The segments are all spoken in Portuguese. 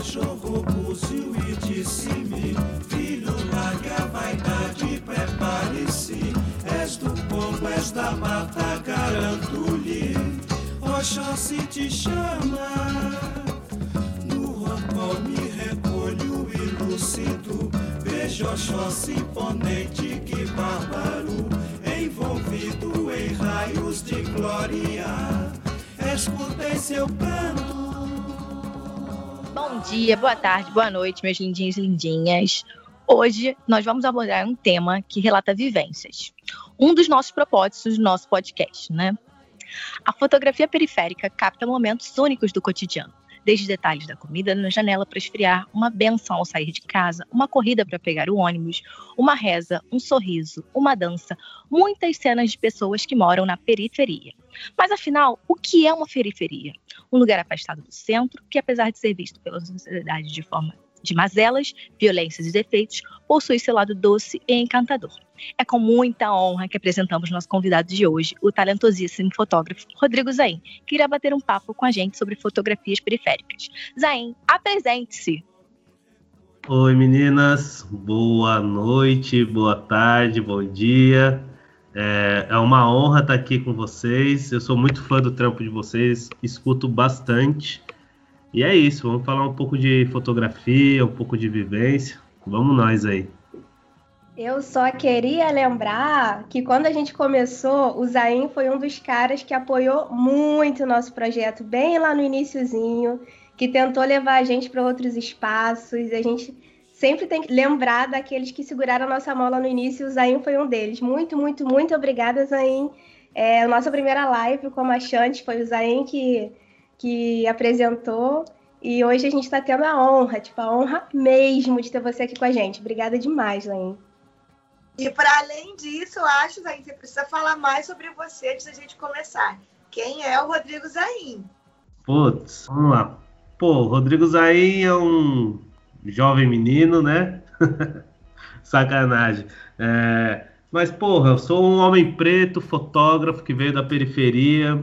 cachorro coziu e disse-me: Filho, largue a vaidade, prepare-se. És do povo, és da mata, garanto-lhe. Oxóssi te chama. No rancor me recolho ilúcido. Vejo Oxóssi imponente, que bárbaro. Envolvido em raios de glória. Escutei seu canto. Bom dia, boa tarde, boa noite, meus lindinhos e lindinhas. Hoje nós vamos abordar um tema que relata vivências. Um dos nossos propósitos do nosso podcast, né? A fotografia periférica capta momentos únicos do cotidiano, desde detalhes da comida na janela para esfriar, uma benção ao sair de casa, uma corrida para pegar o ônibus, uma reza, um sorriso, uma dança, muitas cenas de pessoas que moram na periferia. Mas afinal, o que é uma periferia? Um lugar afastado do centro, que apesar de ser visto pela sociedade de forma de mazelas, violências e defeitos, possui seu lado doce e encantador. É com muita honra que apresentamos nosso convidado de hoje, o talentosíssimo fotógrafo Rodrigo Zain, que irá bater um papo com a gente sobre fotografias periféricas. Zain, apresente-se! Oi meninas, boa noite, boa tarde, bom dia. É, é, uma honra estar aqui com vocês. Eu sou muito fã do trampo de vocês, escuto bastante. E é isso, vamos falar um pouco de fotografia, um pouco de vivência. Vamos nós aí. Eu só queria lembrar que quando a gente começou, o Zain foi um dos caras que apoiou muito o nosso projeto, bem lá no iníciozinho, que tentou levar a gente para outros espaços. A gente sempre tem que lembrar daqueles que seguraram a nossa mola no início, e o Zain foi um deles. Muito, muito, muito obrigada, Zain. É, a nossa primeira live com a Chante foi o Zain que, que apresentou. E hoje a gente está tendo a honra, tipo, a honra mesmo de ter você aqui com a gente. Obrigada demais, Zain. E para além disso, eu acho, Zain, você precisa falar mais sobre você antes da gente começar. Quem é o Rodrigo Zain? Putz, vamos lá. Pô, o Rodrigo Zain é um jovem menino, né? Sacanagem. É, mas, porra, eu sou um homem preto, fotógrafo que veio da periferia,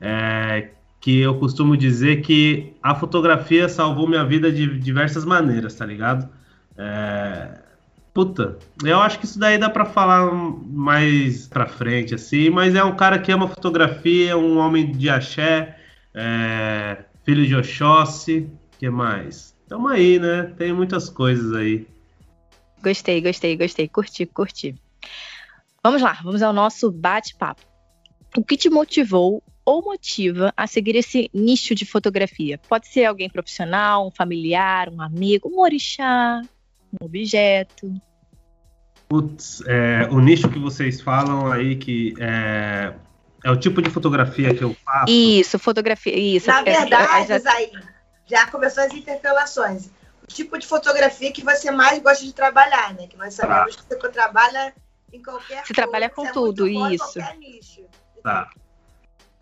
é, que eu costumo dizer que a fotografia salvou minha vida de diversas maneiras, tá ligado? É, puta, eu acho que isso daí dá para falar mais pra frente, assim, mas é um cara que ama fotografia, um homem de axé, é, filho de Oxóssi, que mais? Tamo aí, né? Tem muitas coisas aí. Gostei, gostei, gostei. Curti, curti. Vamos lá, vamos ao nosso bate-papo. O que te motivou ou motiva a seguir esse nicho de fotografia? Pode ser alguém profissional, um familiar, um amigo, um orixá, um objeto. Putz, é, o nicho que vocês falam aí que é, é, o tipo de fotografia que eu faço. Isso, fotografia. Isso. Na verdade, é, já... aí, já começou as interpelações. O tipo de fotografia que você mais gosta de trabalhar, né? Que nós sabemos tá. que você trabalha em qualquer Você trabalha com é tudo, isso. Tá.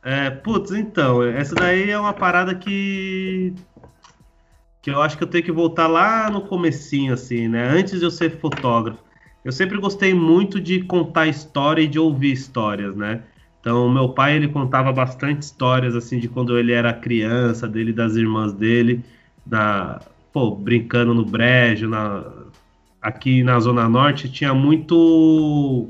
É, putz, então, essa daí é uma parada que que eu acho que eu tenho que voltar lá no comecinho, assim, né? Antes de eu ser fotógrafo. Eu sempre gostei muito de contar história e de ouvir histórias, né? Então, meu pai ele contava bastante histórias assim de quando ele era criança, dele das irmãs dele, da, pô, brincando no brejo, na, aqui na zona norte tinha muito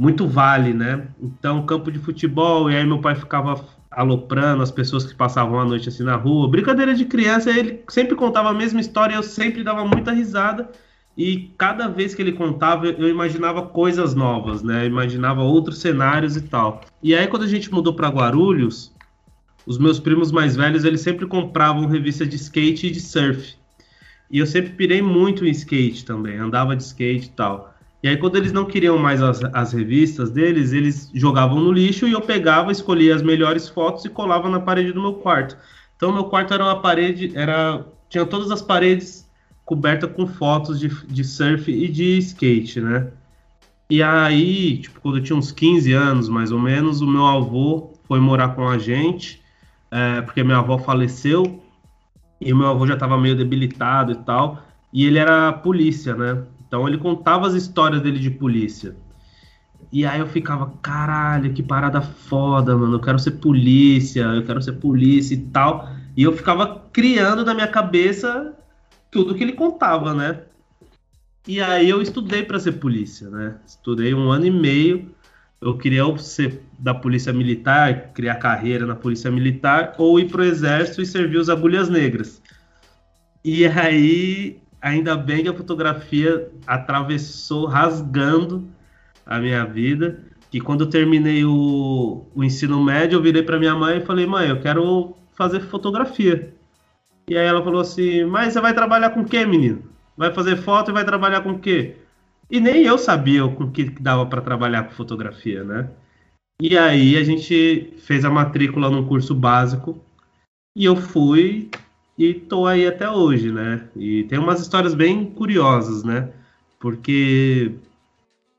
muito vale, né? Então, campo de futebol, e aí meu pai ficava aloprando as pessoas que passavam a noite assim na rua. Brincadeira de criança, ele sempre contava a mesma história, eu sempre dava muita risada e cada vez que ele contava eu imaginava coisas novas, né? Eu imaginava outros cenários e tal. E aí quando a gente mudou para Guarulhos, os meus primos mais velhos eles sempre compravam revistas de skate e de surf. E eu sempre pirei muito em skate também, andava de skate e tal. E aí quando eles não queriam mais as, as revistas deles, eles jogavam no lixo e eu pegava, escolhia as melhores fotos e colava na parede do meu quarto. Então meu quarto era uma parede, era tinha todas as paredes coberta com fotos de, de surf e de skate, né? E aí, tipo, quando eu tinha uns 15 anos, mais ou menos, o meu avô foi morar com a gente, é, porque minha avó faleceu, e meu avô já estava meio debilitado e tal, e ele era polícia, né? Então ele contava as histórias dele de polícia. E aí eu ficava, caralho, que parada foda, mano, eu quero ser polícia, eu quero ser polícia e tal. E eu ficava criando na minha cabeça tudo que ele contava, né? E aí eu estudei para ser polícia, né? Estudei um ano e meio. Eu queria ser da polícia militar, criar carreira na polícia militar, ou ir pro exército e servir os agulhas negras. E aí, ainda bem que a fotografia atravessou, rasgando a minha vida. Que quando eu terminei o, o ensino médio, eu virei para minha mãe e falei: mãe, eu quero fazer fotografia. E aí ela falou assim: mas você vai trabalhar com o quê, menino? Vai fazer foto e vai trabalhar com o quê? E nem eu sabia com que dava para trabalhar com fotografia, né? E aí a gente fez a matrícula num curso básico e eu fui e tô aí até hoje, né? E tem umas histórias bem curiosas, né? Porque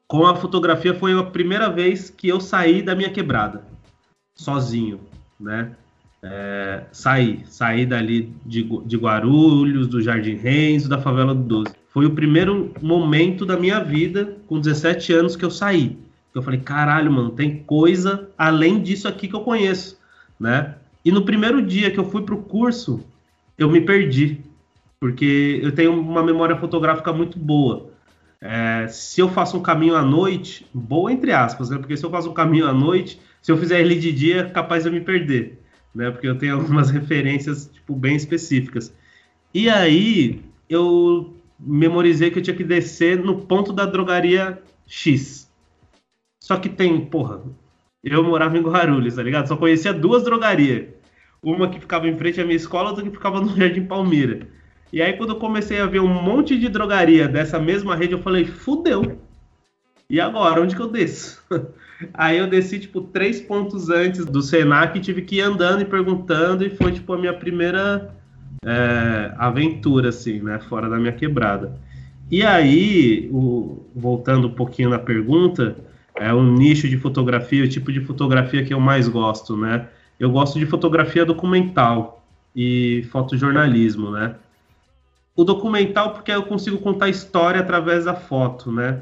com a fotografia foi a primeira vez que eu saí da minha quebrada, sozinho, né? É, saí, saí dali de, de Guarulhos, do Jardim Renzo, da favela do 12. Foi o primeiro momento da minha vida, com 17 anos, que eu saí. Eu falei, caralho, mano, tem coisa além disso aqui que eu conheço, né? E no primeiro dia que eu fui pro curso, eu me perdi, porque eu tenho uma memória fotográfica muito boa. É, se eu faço um caminho à noite, boa entre aspas, né? Porque se eu faço um caminho à noite, se eu fizer ele de dia, capaz de eu me perder, né? Porque eu tenho algumas referências, tipo, bem específicas. E aí, eu memorizei que eu tinha que descer no ponto da drogaria X. Só que tem, porra, eu morava em Guarulhos, tá ligado? Só conhecia duas drogarias. Uma que ficava em frente à minha escola, outra que ficava no Jardim Palmira. E aí, quando eu comecei a ver um monte de drogaria dessa mesma rede, eu falei, fudeu. E agora, onde que eu desço? Aí eu desci, tipo, três pontos antes do Senac tive que ir andando e perguntando, e foi, tipo, a minha primeira é, aventura, assim, né? Fora da minha quebrada. E aí, o, voltando um pouquinho na pergunta, é o nicho de fotografia, o tipo de fotografia que eu mais gosto, né? Eu gosto de fotografia documental e fotojornalismo, né? O documental porque eu consigo contar história através da foto, né?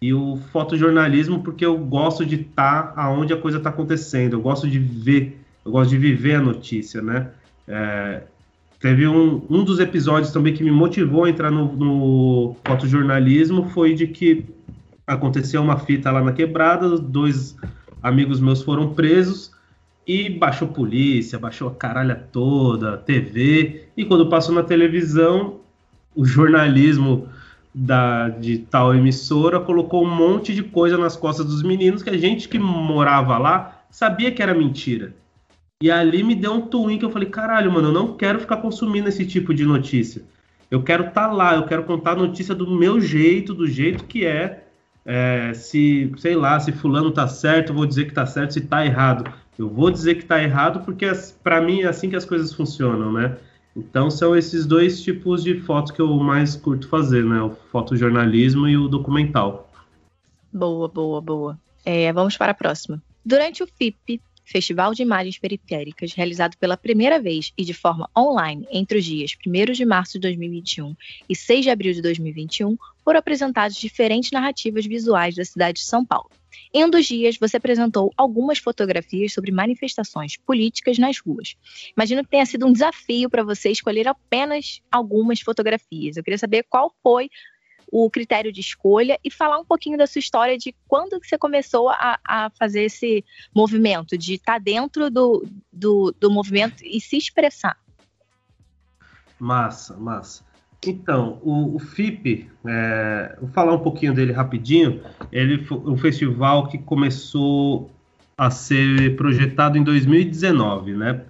E o fotojornalismo porque eu gosto de estar tá aonde a coisa está acontecendo, eu gosto de ver, eu gosto de viver a notícia, né? É, teve um, um dos episódios também que me motivou a entrar no, no fotojornalismo foi de que aconteceu uma fita lá na quebrada, dois amigos meus foram presos e baixou polícia, baixou a caralha toda, TV, e quando passou na televisão, o jornalismo da, de tal emissora colocou um monte de coisa nas costas dos meninos que a gente que morava lá sabia que era mentira. E ali me deu um twin que eu falei, caralho, mano, eu não quero ficar consumindo esse tipo de notícia. Eu quero estar tá lá, eu quero contar a notícia do meu jeito, do jeito que é, é, se, sei lá, se fulano tá certo, eu vou dizer que tá certo, se tá errado. Eu vou dizer que tá errado porque para mim é assim que as coisas funcionam, né? Então são esses dois tipos de fotos que eu mais curto fazer, né? O fotojornalismo e o documental. Boa, boa, boa. É, vamos para a próxima. Durante o FIP, Festival de Imagens Periféricas, realizado pela primeira vez e de forma online entre os dias 1 de março de 2021 e 6 de abril de 2021, foram apresentadas diferentes narrativas visuais da cidade de São Paulo. Em um dos dias, você apresentou algumas fotografias sobre manifestações políticas nas ruas. Imagino que tenha sido um desafio para você escolher apenas algumas fotografias. Eu queria saber qual foi o critério de escolha e falar um pouquinho da sua história de quando você começou a, a fazer esse movimento, de estar tá dentro do, do, do movimento e se expressar. Massa, massa. Então, o, o FIP, é, vou falar um pouquinho dele rapidinho. Ele foi um festival que começou a ser projetado em 2019, né?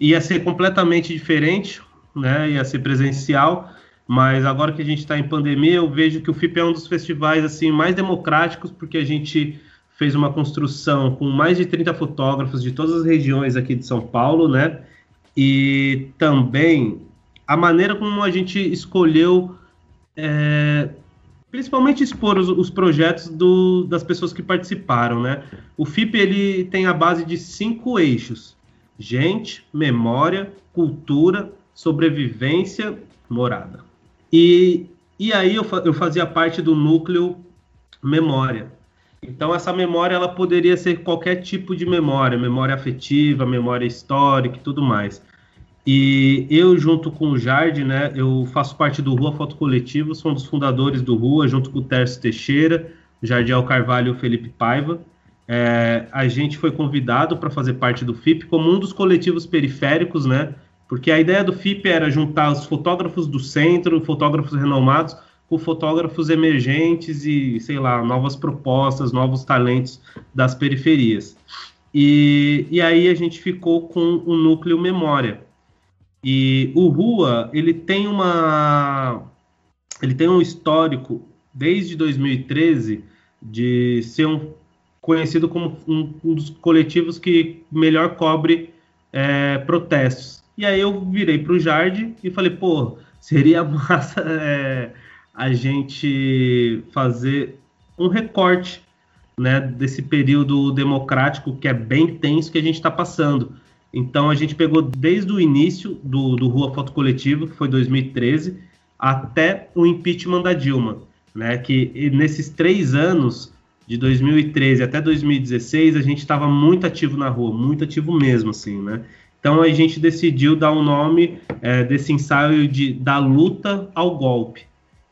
Ia ser completamente diferente, né? Ia ser presencial, mas agora que a gente está em pandemia, eu vejo que o FIP é um dos festivais assim mais democráticos, porque a gente fez uma construção com mais de 30 fotógrafos de todas as regiões aqui de São Paulo, né? E também a maneira como a gente escolheu, é, principalmente expor os, os projetos do, das pessoas que participaram, né? O FIP ele tem a base de cinco eixos: gente, memória, cultura, sobrevivência, morada. E, e aí eu, eu fazia parte do núcleo memória. Então essa memória ela poderia ser qualquer tipo de memória, memória afetiva, memória histórica e tudo mais. E eu, junto com o Jardim, né, eu faço parte do Rua Foto Coletivo, sou um dos fundadores do Rua, junto com o Tércio Teixeira, Jardiel Carvalho e o Felipe Paiva. É, a gente foi convidado para fazer parte do FIP como um dos coletivos periféricos, né? Porque a ideia do FIP era juntar os fotógrafos do centro, fotógrafos renomados, com fotógrafos emergentes e, sei lá, novas propostas, novos talentos das periferias. E, e aí a gente ficou com o núcleo Memória, e o Rua, ele tem uma ele tem um histórico desde 2013 de ser um, conhecido como um, um dos coletivos que melhor cobre é, protestos. E aí eu virei para o Jardim e falei, pô, seria massa é, a gente fazer um recorte né, desse período democrático que é bem tenso que a gente está passando. Então a gente pegou desde o início do, do Rua Foto Coletivo, que foi 2013, até o impeachment da Dilma, né? Que nesses três anos, de 2013 até 2016, a gente estava muito ativo na rua, muito ativo mesmo, assim, né? Então a gente decidiu dar o um nome é, desse ensaio de da luta ao golpe.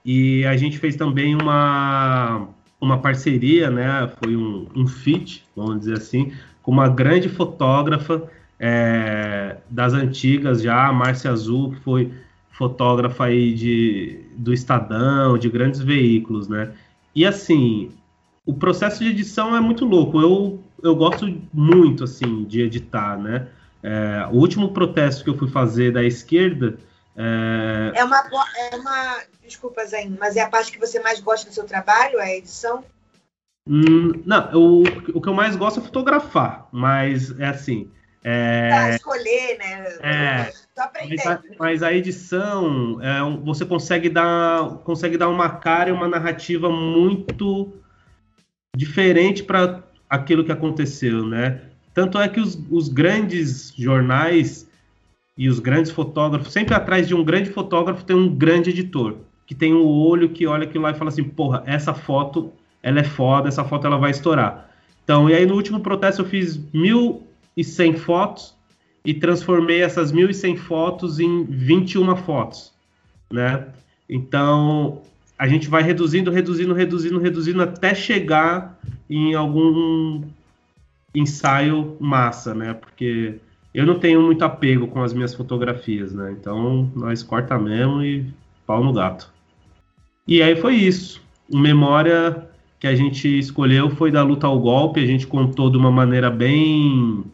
E a gente fez também uma, uma parceria, né? Foi um, um feat, vamos dizer assim, com uma grande fotógrafa é, das antigas já, a Márcia Azul, que foi fotógrafa aí de, do Estadão, de grandes veículos, né? E assim, o processo de edição é muito louco. Eu, eu gosto muito, assim, de editar, né? É, o último protesto que eu fui fazer da esquerda... É... é, uma, é uma... Desculpa, Zen, mas é a parte que você mais gosta do seu trabalho, é a edição? Hum, não, o, o que eu mais gosto é fotografar, mas é assim... É, escolher, né? É, mas, a, mas a edição, é, você consegue dar, consegue dar uma cara e uma narrativa muito diferente para aquilo que aconteceu, né? Tanto é que os, os grandes jornais e os grandes fotógrafos, sempre atrás de um grande fotógrafo tem um grande editor, que tem um olho que olha aquilo lá e fala assim, porra, essa foto, ela é foda, essa foto ela vai estourar. Então, e aí no último protesto eu fiz mil 1.100 fotos e transformei essas 1.100 fotos em 21 fotos, né? Então, a gente vai reduzindo, reduzindo, reduzindo, reduzindo até chegar em algum ensaio massa, né? Porque eu não tenho muito apego com as minhas fotografias, né? Então, nós corta mesmo e pau no gato. E aí foi isso. Memória que a gente escolheu foi da luta ao golpe. A gente contou de uma maneira bem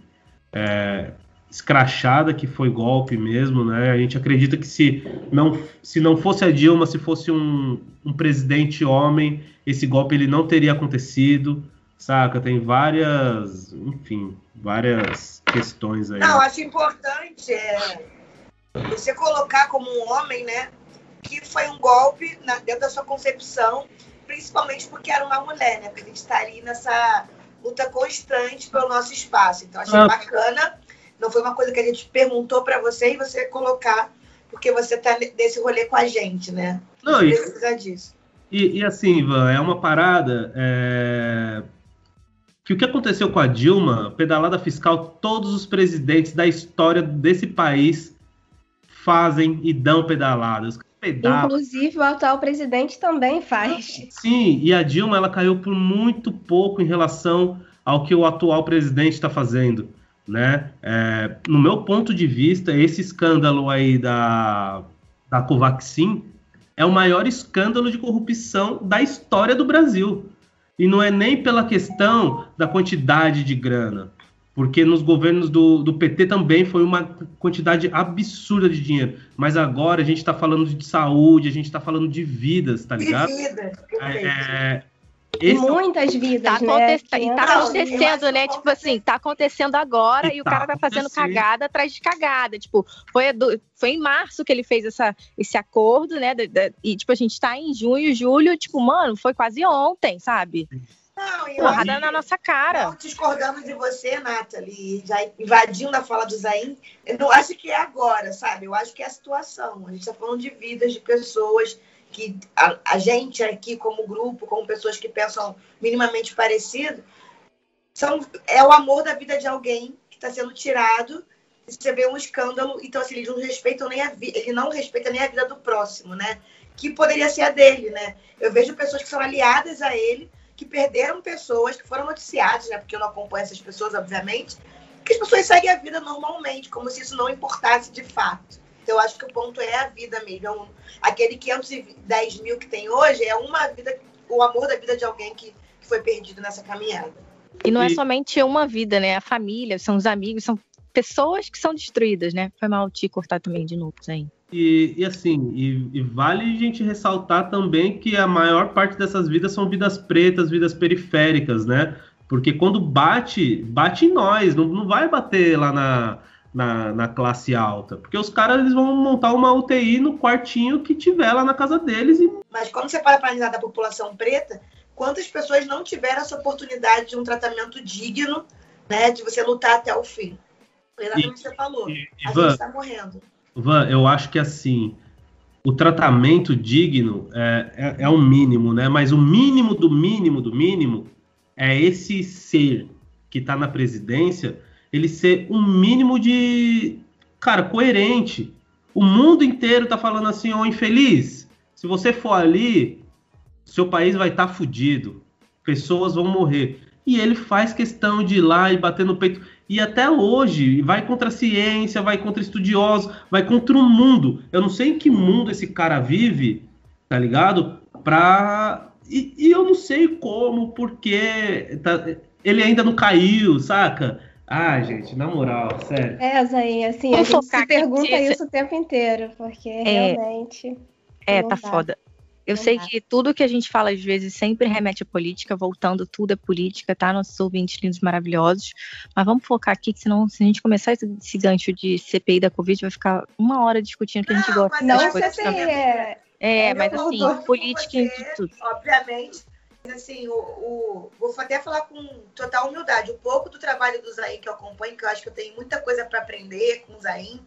é, escrachada que foi golpe mesmo, né? A gente acredita que se não, se não fosse a Dilma, se fosse um, um presidente homem, esse golpe ele não teria acontecido, saca? Tem várias, enfim, várias questões aí. Não, acho importante é, você colocar como um homem, né? Que foi um golpe na, dentro da sua concepção, principalmente porque era uma mulher, né? Porque a gente está ali nessa luta constante pelo nosso espaço. Então, achei ah. bacana. Não foi uma coisa que a gente perguntou para você e você colocar, porque você está nesse rolê com a gente, né? Não, e, precisa disso. E, e, assim, Ivan, é uma parada. É... Que o que aconteceu com a Dilma, pedalada fiscal, todos os presidentes da história desse país fazem e dão pedaladas pedaço. Inclusive, o atual presidente também faz. Sim, e a Dilma ela caiu por muito pouco em relação ao que o atual presidente está fazendo. Né? É, no meu ponto de vista, esse escândalo aí da, da Covaxin é o maior escândalo de corrupção da história do Brasil. E não é nem pela questão da quantidade de grana porque nos governos do, do PT também foi uma quantidade absurda de dinheiro. Mas agora a gente está falando de saúde, a gente está falando de vidas, tá ligado? De vidas, é, é, Muitas vidas, tá né? E tá acontecendo, né? Tipo assim, tá acontecendo agora e, e o tá cara vai fazendo cagada atrás de cagada. Tipo, foi, foi em março que ele fez essa, esse acordo, né? E, tipo, a gente tá em junho, julho, tipo, mano, foi quase ontem, sabe? Não, eu Porrada na nossa cara. Não, discordando de você, Nathalie, já invadindo a fala do Zain, eu não acho que é agora, sabe? Eu acho que é a situação. A gente está falando de vidas de pessoas que a, a, gente aqui, como grupo, como pessoas que pensam minimamente parecido, são, é o amor da vida de alguém que está sendo tirado você vê um escândalo, então assim, eles não respeitam nem a vida, ele não respeita nem a vida do próximo, né? Que poderia ser a dele, né? Eu vejo pessoas que são aliadas a ele, que perderam pessoas, que foram noticiadas, né? Porque eu não acompanho essas pessoas, obviamente, que as pessoas seguem a vida normalmente, como se isso não importasse de fato. Então, eu acho que o ponto é a vida mesmo. É aquele 510 mil que tem hoje é uma vida, o amor da vida de alguém que, que foi perdido nessa caminhada. E não é somente uma vida, né? A família, são os amigos, são pessoas que são destruídas, né? Foi mal te cortar também de novo, aí. E, e assim, e, e, vale a gente ressaltar também que a maior parte dessas vidas são vidas pretas, vidas periféricas, né? Porque quando bate, bate em nós, não, não vai bater lá na, na, na, classe alta. Porque os caras eles vão montar uma UTI no quartinho que tiver lá na casa deles. E... Mas quando você para para analisar da população preta, quantas pessoas não tiveram essa oportunidade de um tratamento digno, né? De você lutar até o fim. Exatamente o que você falou. E, a Van, gente está morrendo. Van, eu acho que assim, o tratamento digno é, é, é o mínimo, né? Mas o mínimo do mínimo do mínimo é esse ser que está na presidência, ele ser um mínimo de, cara, coerente. O mundo inteiro tá falando assim, ô oh, infeliz, se você for ali, seu país vai estar tá fudido, pessoas vão morrer. E ele faz questão de ir lá e bater no peito. E até hoje, vai contra a ciência, vai contra estudiosos, vai contra o mundo. Eu não sei em que mundo esse cara vive, tá ligado? Pra. E, e eu não sei como, porque tá... ele ainda não caiu, saca? Ah, gente, na moral, sério. É, Zayn, assim, a gente se pergunta isso o tempo inteiro, porque é, realmente. É, tá dá. foda. Eu não sei que tudo que a gente fala às vezes sempre remete à política, voltando, tudo é política, tá? Nossos ouvintes lindos maravilhosos. Mas vamos focar aqui, que senão, se a gente começar esse, esse gancho de CPI da Covid, vai ficar uma hora discutindo que a gente gosta não, das coisas. CPI é... É, mas assim, política você, tudo. Obviamente, assim, o, o, vou até falar com total humildade, um pouco do trabalho do Zain que eu acompanho, que eu acho que eu tenho muita coisa para aprender com o Zain,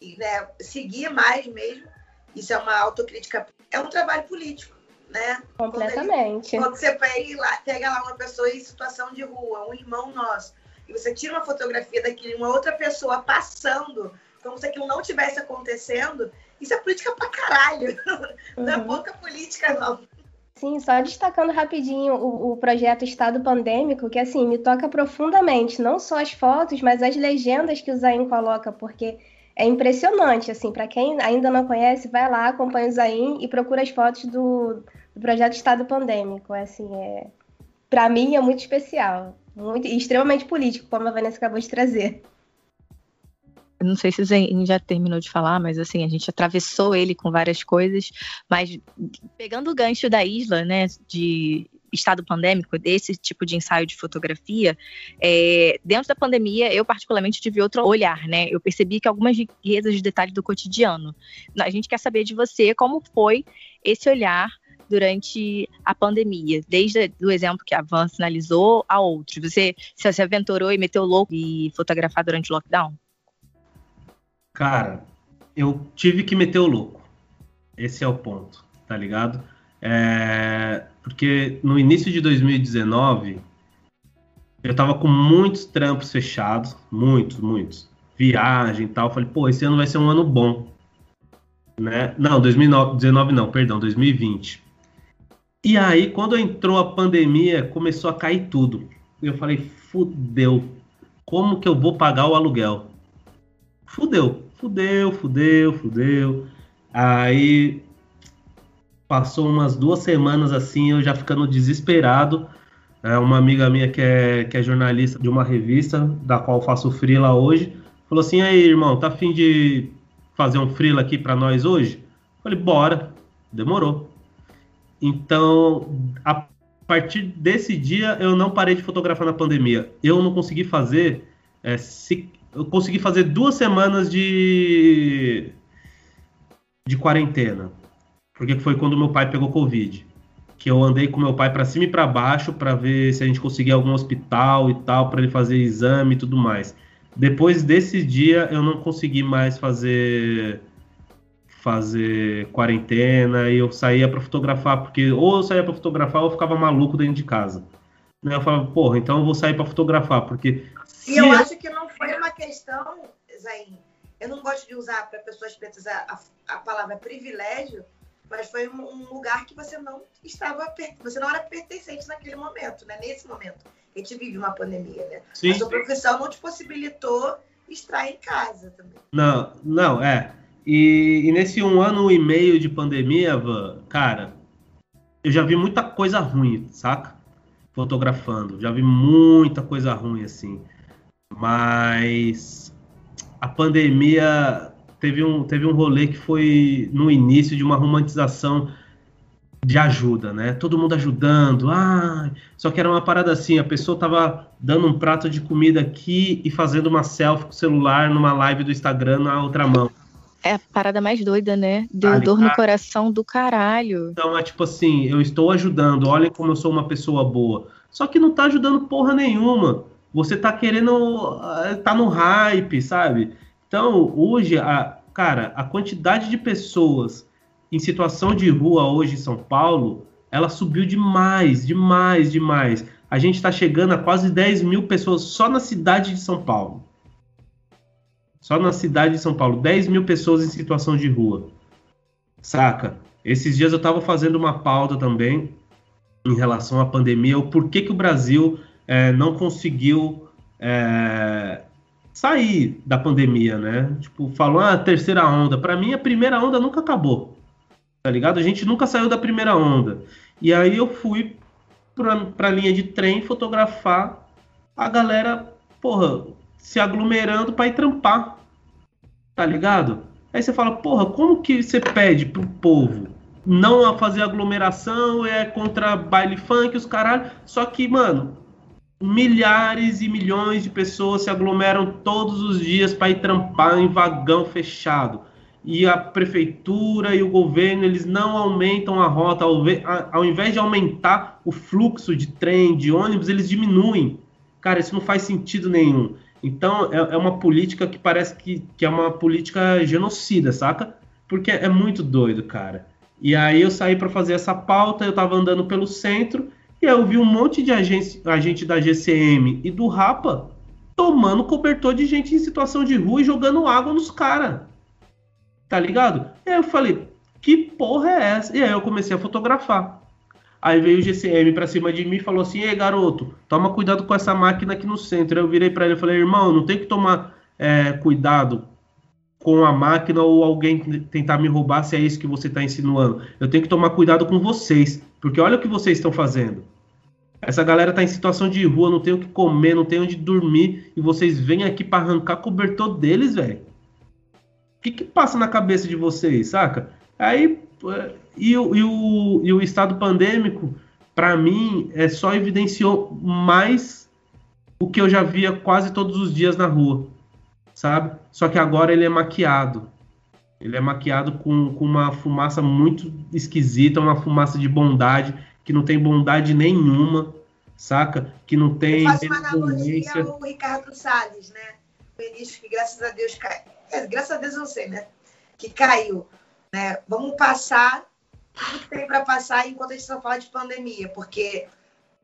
e né, seguir mais mesmo. Isso é uma autocrítica, é um trabalho político, né? Completamente. Quando, ele, quando você pega lá, pega lá uma pessoa em situação de rua, um irmão nosso, e você tira uma fotografia daquele, uma outra pessoa passando, como se aquilo não tivesse acontecendo, isso é política pra caralho. Uhum. Não é uhum. pouca política, não. Sim, só destacando rapidinho o, o, projeto Estado Pandêmico, que assim, me toca profundamente, não só as fotos, mas as legendas que o Zain coloca, porque é impressionante, assim, para quem ainda não conhece, vai lá, acompanha o Zain e procura as fotos do, do projeto Estado Pandêmico, é, assim, é... para mim é muito especial, muito, extremamente político, como a Vanessa acabou de trazer. Não sei se o já terminou de falar, mas assim, a gente atravessou ele com várias coisas, mas pegando o gancho da Isla, né, de estado pandêmico, desse tipo de ensaio de fotografia, é, dentro da pandemia, eu particularmente tive outro olhar, né? Eu percebi que algumas riquezas de detalhe do cotidiano. A gente quer saber de você como foi esse olhar durante a pandemia, desde o exemplo que a Van sinalizou a outros. Você se aventurou e meteu louco e fotografar durante o lockdown? Cara, eu tive que meter o louco. Esse é o ponto, tá ligado? É... Porque no início de 2019, eu tava com muitos trampos fechados, muitos, muitos. Viagem e tal. Falei, pô, esse ano vai ser um ano bom. Né? Não, 2019 não, perdão, 2020. E aí, quando entrou a pandemia, começou a cair tudo. Eu falei, fudeu. Como que eu vou pagar o aluguel? Fudeu fudeu, fudeu, fudeu. Aí passou umas duas semanas assim, eu já ficando desesperado. É, uma amiga minha que é, que é jornalista de uma revista, da qual faço frila hoje, falou assim: aí, irmão, tá afim de fazer um frila aqui para nós hoje? Falei, bora. Demorou. Então, a partir desse dia, eu não parei de fotografar na pandemia. Eu não consegui fazer é, se, eu consegui fazer duas semanas de, de quarentena. Porque foi quando meu pai pegou Covid. Que eu andei com meu pai para cima e para baixo para ver se a gente conseguia algum hospital e tal, para ele fazer exame e tudo mais. Depois desse dia, eu não consegui mais fazer fazer quarentena e eu saía para fotografar, porque ou eu saía para fotografar ou eu ficava maluco dentro de casa. Eu falava, porra, então eu vou sair para fotografar, porque e eu acho que não foi uma questão, Zain, eu não gosto de usar para pessoas pretas a, a, a, palavra privilégio, mas foi um, um, lugar que você não estava, você não era pertencente naquele momento, né? Nesse momento. A gente vive uma pandemia, né? Sim. A sua profissão não te possibilitou estar em casa também. Não, não, é. E, e nesse um ano e meio de pandemia, Van, cara, eu já vi muita coisa ruim, saca? Fotografando. Já vi muita coisa ruim, assim. Mas a pandemia teve um, teve um rolê que foi no início de uma romantização de ajuda, né? Todo mundo ajudando. Ah, só que era uma parada assim, a pessoa tava dando um prato de comida aqui e fazendo uma selfie com o celular numa live do Instagram na outra mão. É a parada mais doida, né? Deu tá dor no coração do caralho. Então é tipo assim, eu estou ajudando, olhem como eu sou uma pessoa boa. Só que não tá ajudando porra nenhuma. Você tá querendo. Ah, tá no hype, sabe? Então, hoje, a, cara, a quantidade de pessoas em situação de rua hoje em São Paulo, ela subiu demais, demais, demais. A gente está chegando a quase 10 mil pessoas só na cidade de São Paulo. Só na cidade de São Paulo, 10 mil pessoas em situação de rua. Saca? Esses dias eu estava fazendo uma pauta também em relação à pandemia, o porquê que o Brasil é, não conseguiu é, sair da pandemia, né? Tipo, falou a ah, terceira onda. Para mim, a primeira onda nunca acabou tá ligado? A gente nunca saiu da primeira onda. E aí eu fui pra, pra linha de trem fotografar a galera, porra, se aglomerando para ir trampar, tá ligado? Aí você fala, porra, como que você pede pro povo não a fazer aglomeração, é contra baile funk, os caralho. Só que, mano, milhares e milhões de pessoas se aglomeram todos os dias para ir trampar em vagão fechado e a prefeitura e o governo eles não aumentam a rota, ao, invés de aumentar o fluxo de trem, de ônibus, eles diminuem. Cara, isso não faz sentido nenhum. Então é, é uma política que parece que, que é uma política genocida, saca? Porque é muito doido, cara. E aí eu saí para fazer essa pauta, eu tava andando pelo centro e eu vi um monte de agente, agente da GCM e do Rapa tomando cobertor de gente em situação de rua e jogando água nos caras tá ligado? E aí eu falei, que porra é essa? E aí eu comecei a fotografar. Aí veio o GCM pra cima de mim e falou assim: Ei, garoto, toma cuidado com essa máquina aqui no centro. Aí eu virei para ele e falei: Irmão, não tem que tomar é, cuidado com a máquina ou alguém tentar me roubar se é isso que você está insinuando. Eu tenho que tomar cuidado com vocês, porque olha o que vocês estão fazendo. Essa galera tá em situação de rua, não tem o que comer, não tem onde dormir, e vocês vêm aqui para arrancar cobertor deles, velho. O que, que passa na cabeça de vocês, saca? Aí, e, e, o, e o estado pandêmico, para mim, é só evidenciou mais o que eu já via quase todos os dias na rua, sabe? Só que agora ele é maquiado. Ele é maquiado com, com uma fumaça muito esquisita, uma fumaça de bondade, que não tem bondade nenhuma, saca? Que não tem. Eu faço uma analogia ao Ricardo Salles, né? O ministro que, graças a Deus, cai graças a Deus eu sei, né? Que caiu. Né? Vamos passar tudo que tem para passar enquanto a gente só fala de pandemia, porque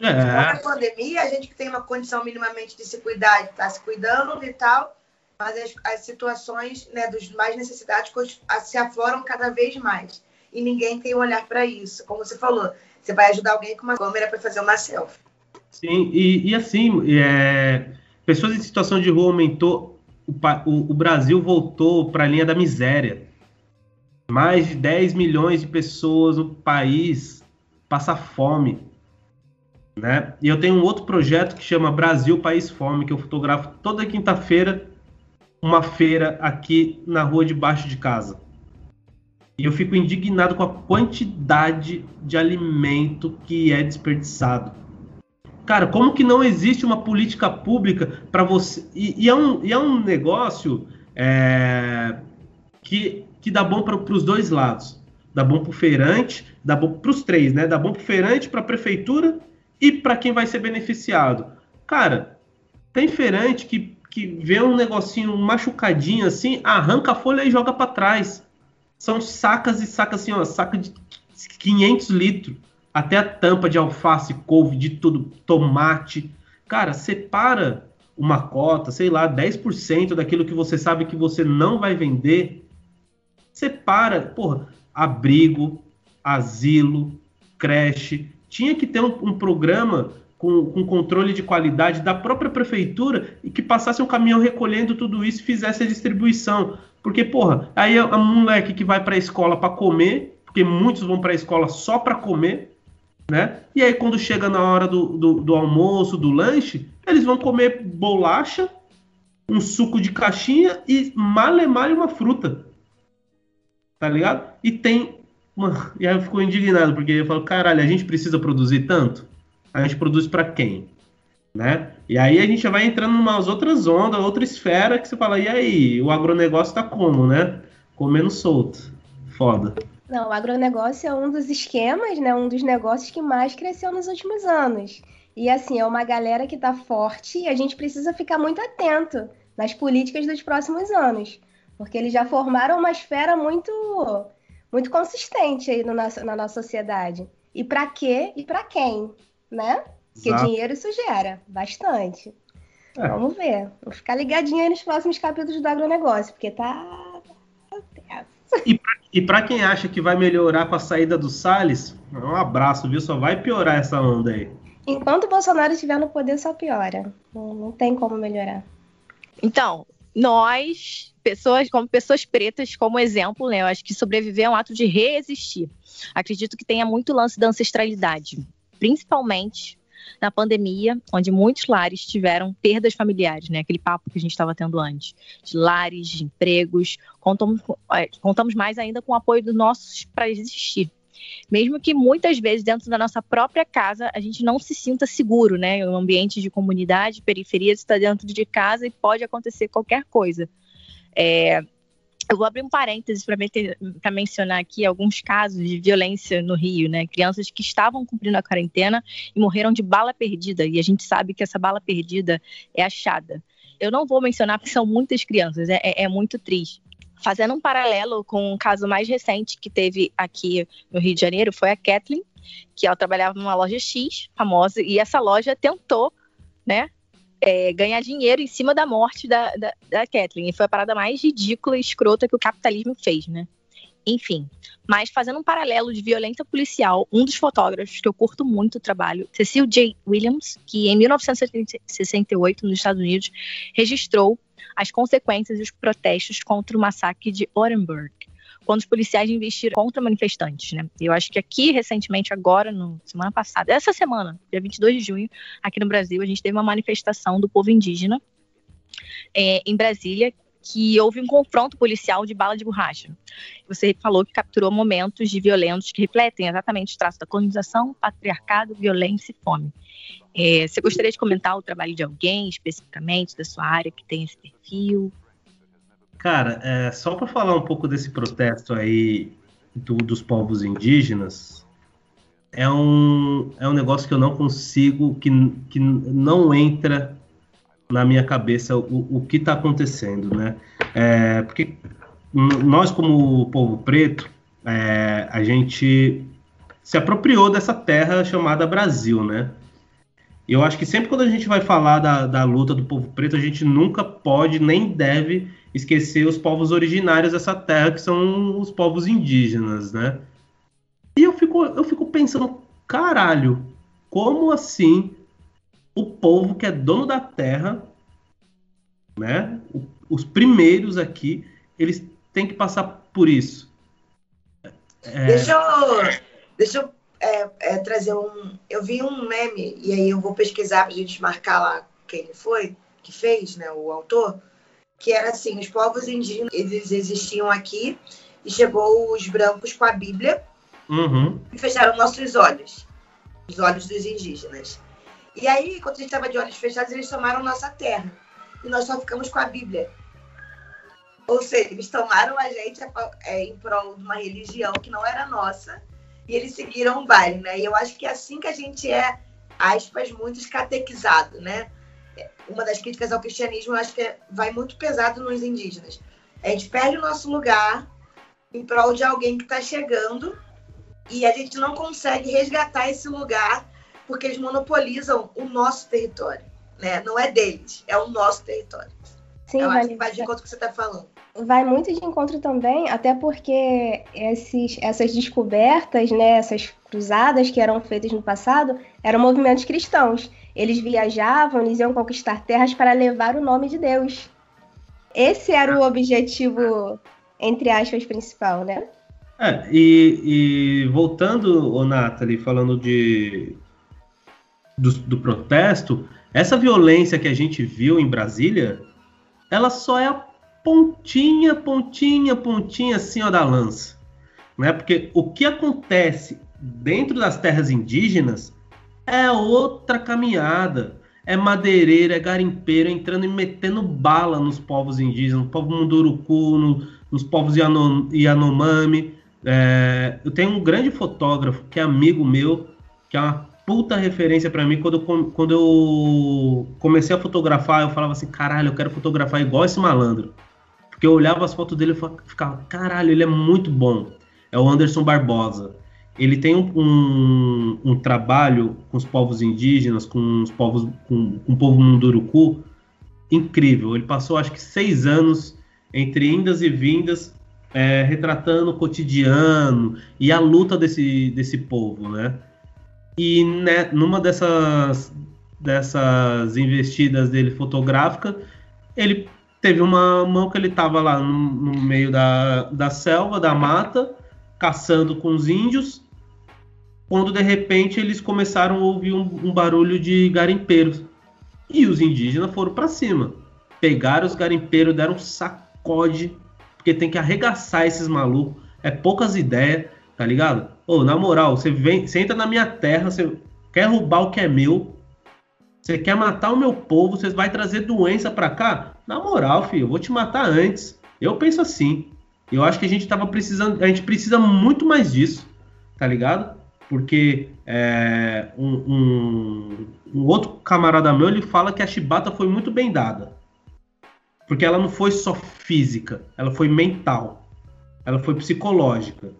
é. a pandemia, a gente que tem uma condição minimamente de se cuidar, está se cuidando e tal, mas as, as situações né, dos mais necessitados se afloram cada vez mais. E ninguém tem um olhar para isso. Como você falou, você vai ajudar alguém com uma câmera para fazer uma selfie. Sim, e, e assim, é, pessoas em situação de rua aumentou o, o Brasil voltou para a linha da miséria. Mais de 10 milhões de pessoas no país passam fome. Né? E eu tenho um outro projeto que chama Brasil País Fome, que eu fotografo toda quinta-feira uma feira aqui na rua de baixo de casa. E eu fico indignado com a quantidade de alimento que é desperdiçado. Cara, como que não existe uma política pública para você. E, e, é um, e é um negócio é, que, que dá bom para os dois lados. Dá bom para o feirante, dá bom para os três, né? Dá bom para o feirante, para a prefeitura e para quem vai ser beneficiado. Cara, tem feirante que, que vê um negocinho machucadinho assim, arranca a folha e joga para trás. São sacas e sacas assim, ó, saca de 500 litros até a tampa de alface, couve, de tudo, tomate. Cara, separa uma cota, sei lá, 10% daquilo que você sabe que você não vai vender, separa, porra, abrigo, asilo, creche, tinha que ter um, um programa com, com, controle de qualidade da própria prefeitura e que passasse um caminhão recolhendo tudo isso e fizesse a distribuição. Porque, porra, aí a, a moleque que vai para a escola para comer, porque muitos vão para a escola só para comer, né? E aí quando chega na hora do, do, do almoço, do lanche, eles vão comer bolacha, um suco de caixinha e malemar uma fruta. Tá ligado? E tem. Mano, e aí eu fico indignado, porque eu falo, caralho, a gente precisa produzir tanto? A gente produz para quem? Né? E aí a gente vai entrando em umas outras ondas, outra esfera que você fala, e aí, o agronegócio tá como, né? Comendo solto. Foda. Não, o agronegócio é um dos esquemas, né? Um dos negócios que mais cresceu nos últimos anos. E assim, é uma galera que está forte e a gente precisa ficar muito atento nas políticas dos próximos anos. Porque eles já formaram uma esfera muito, muito consistente aí no nosso, na nossa sociedade. E para quê e para quem, né? Porque Exato. dinheiro isso gera bastante. É. Vamos ver. Vou ficar ligadinho aí nos próximos capítulos do agronegócio, porque tá. tá e e para quem acha que vai melhorar com a saída do Salles, um abraço, viu? Só vai piorar essa onda aí. Enquanto o Bolsonaro estiver no poder, só piora. Não, não tem como melhorar. Então, nós, pessoas como pessoas pretas, como exemplo, né? Eu acho que sobreviver é um ato de resistir. Acredito que tenha muito lance da ancestralidade, principalmente na pandemia, onde muitos lares tiveram perdas familiares, né? Aquele papo que a gente estava tendo antes, de lares, de empregos. Contamos, é, contamos mais ainda com o apoio dos nossos para existir. Mesmo que muitas vezes dentro da nossa própria casa a gente não se sinta seguro, né? O ambiente de comunidade, periferia, está dentro de casa e pode acontecer qualquer coisa. É, eu vou abrir um parênteses para mencionar aqui alguns casos de violência no Rio, né? Crianças que estavam cumprindo a quarentena e morreram de bala perdida, e a gente sabe que essa bala perdida é achada. Eu não vou mencionar porque são muitas crianças, é, é, é muito triste. Fazendo um paralelo com um caso mais recente que teve aqui no Rio de Janeiro, foi a Kathleen, que ela trabalhava numa loja X, famosa, e essa loja tentou, né, é, ganhar dinheiro em cima da morte da, da, da Kathleen. E foi a parada mais ridícula e escrota que o capitalismo fez, né? Enfim, mas fazendo um paralelo de violência policial, um dos fotógrafos que eu curto muito o trabalho, Cecil J. Williams, que em 1968, nos Estados Unidos, registrou as consequências dos protestos contra o massacre de Orenburg, quando os policiais investiram contra manifestantes, né? Eu acho que aqui, recentemente, agora, no semana passada, essa semana, dia 22 de junho, aqui no Brasil, a gente teve uma manifestação do povo indígena é, em Brasília, que houve um confronto policial de bala de borracha. Você falou que capturou momentos de violentos que refletem exatamente os traços da colonização, patriarcado, violência e fome. É, você gostaria de comentar o trabalho de alguém especificamente da sua área que tem esse perfil? Cara, é, só para falar um pouco desse protesto aí do, dos povos indígenas, é um, é um negócio que eu não consigo, que, que não entra na minha cabeça o, o que está acontecendo, né? É, porque nós, como povo preto, é, a gente se apropriou dessa terra chamada Brasil, né? Eu acho que sempre quando a gente vai falar da, da luta do povo preto, a gente nunca pode nem deve esquecer os povos originários dessa terra, que são os povos indígenas, né? E eu fico, eu fico pensando, caralho, como assim o povo que é dono da terra, né? Os primeiros aqui, eles têm que passar por isso. É... Deixa eu, deixa eu é, é, trazer um. Eu vi um meme, e aí eu vou pesquisar para a gente marcar lá quem foi, que fez, né? O autor que era assim, os povos indígenas, eles existiam aqui e chegou os brancos com a Bíblia uhum. e fecharam nossos olhos, os olhos dos indígenas. E aí, quando a gente estava de olhos fechados, eles tomaram nossa terra e nós só ficamos com a Bíblia. Ou seja, eles tomaram a gente é, em prol de uma religião que não era nossa e eles seguiram o baile, né? E eu acho que é assim que a gente é, aspas, muito escatequizado, né? Uma das críticas ao cristianismo, eu acho que é, vai muito pesado nos indígenas. A gente perde o nosso lugar em prol de alguém que está chegando e a gente não consegue resgatar esse lugar porque eles monopolizam o nosso território. né? Não é deles, é o nosso território. Sim, Eu acho vai, que vai de encontro que você está falando. vai muito de encontro também, até porque esses, essas descobertas, né, essas cruzadas que eram feitas no passado, eram movimentos cristãos. Eles viajavam, eles iam conquistar terras para levar o nome de Deus. Esse era o objetivo, entre aspas, principal, né? É, e, e voltando, o Nathalie, falando de do, do protesto, essa violência que a gente viu em Brasília, ela só é a pontinha, pontinha, pontinha assim ó, da lança. Né? Porque o que acontece dentro das terras indígenas é outra caminhada. É madeireiro, é garimpeiro entrando e metendo bala nos povos indígenas, no povo Munduruku, no, nos povos Yano, Yanomami. É, eu tenho um grande fotógrafo que é amigo meu, que é uma puta referência para mim. Quando quando eu comecei a fotografar, eu falava assim: caralho, eu quero fotografar igual esse malandro. Porque eu olhava as fotos dele e ficava: caralho, ele é muito bom. É o Anderson Barbosa. Ele tem um, um, um trabalho com os povos indígenas, com os povos, com, com o povo Munduruku, incrível. Ele passou acho que seis anos entre indas e vindas, é, retratando o cotidiano e a luta desse, desse povo, né? E né, numa dessas, dessas investidas dele fotográfica, ele teve uma mão que ele estava lá no, no, meio da, da selva, da mata, caçando com os índios, quando de repente eles começaram a ouvir um, um barulho de garimpeiros. E os indígenas foram para cima. Pegaram os garimpeiros, deram um sacode, porque tem que arregaçar esses malucos. É poucas ideias, tá ligado? Ô, na moral, você vem, você entra na minha terra, você quer roubar o que é meu, você quer matar o meu povo, você vai trazer doença para cá? Na moral, filho, eu vou te matar antes. Eu penso assim. Eu acho que a gente tava precisando, a gente precisa muito mais disso, tá ligado? Porque é, um, um, um, outro camarada meu ele fala que a chibata foi muito bem dada, porque ela não foi só física, ela foi mental, ela foi psicológica.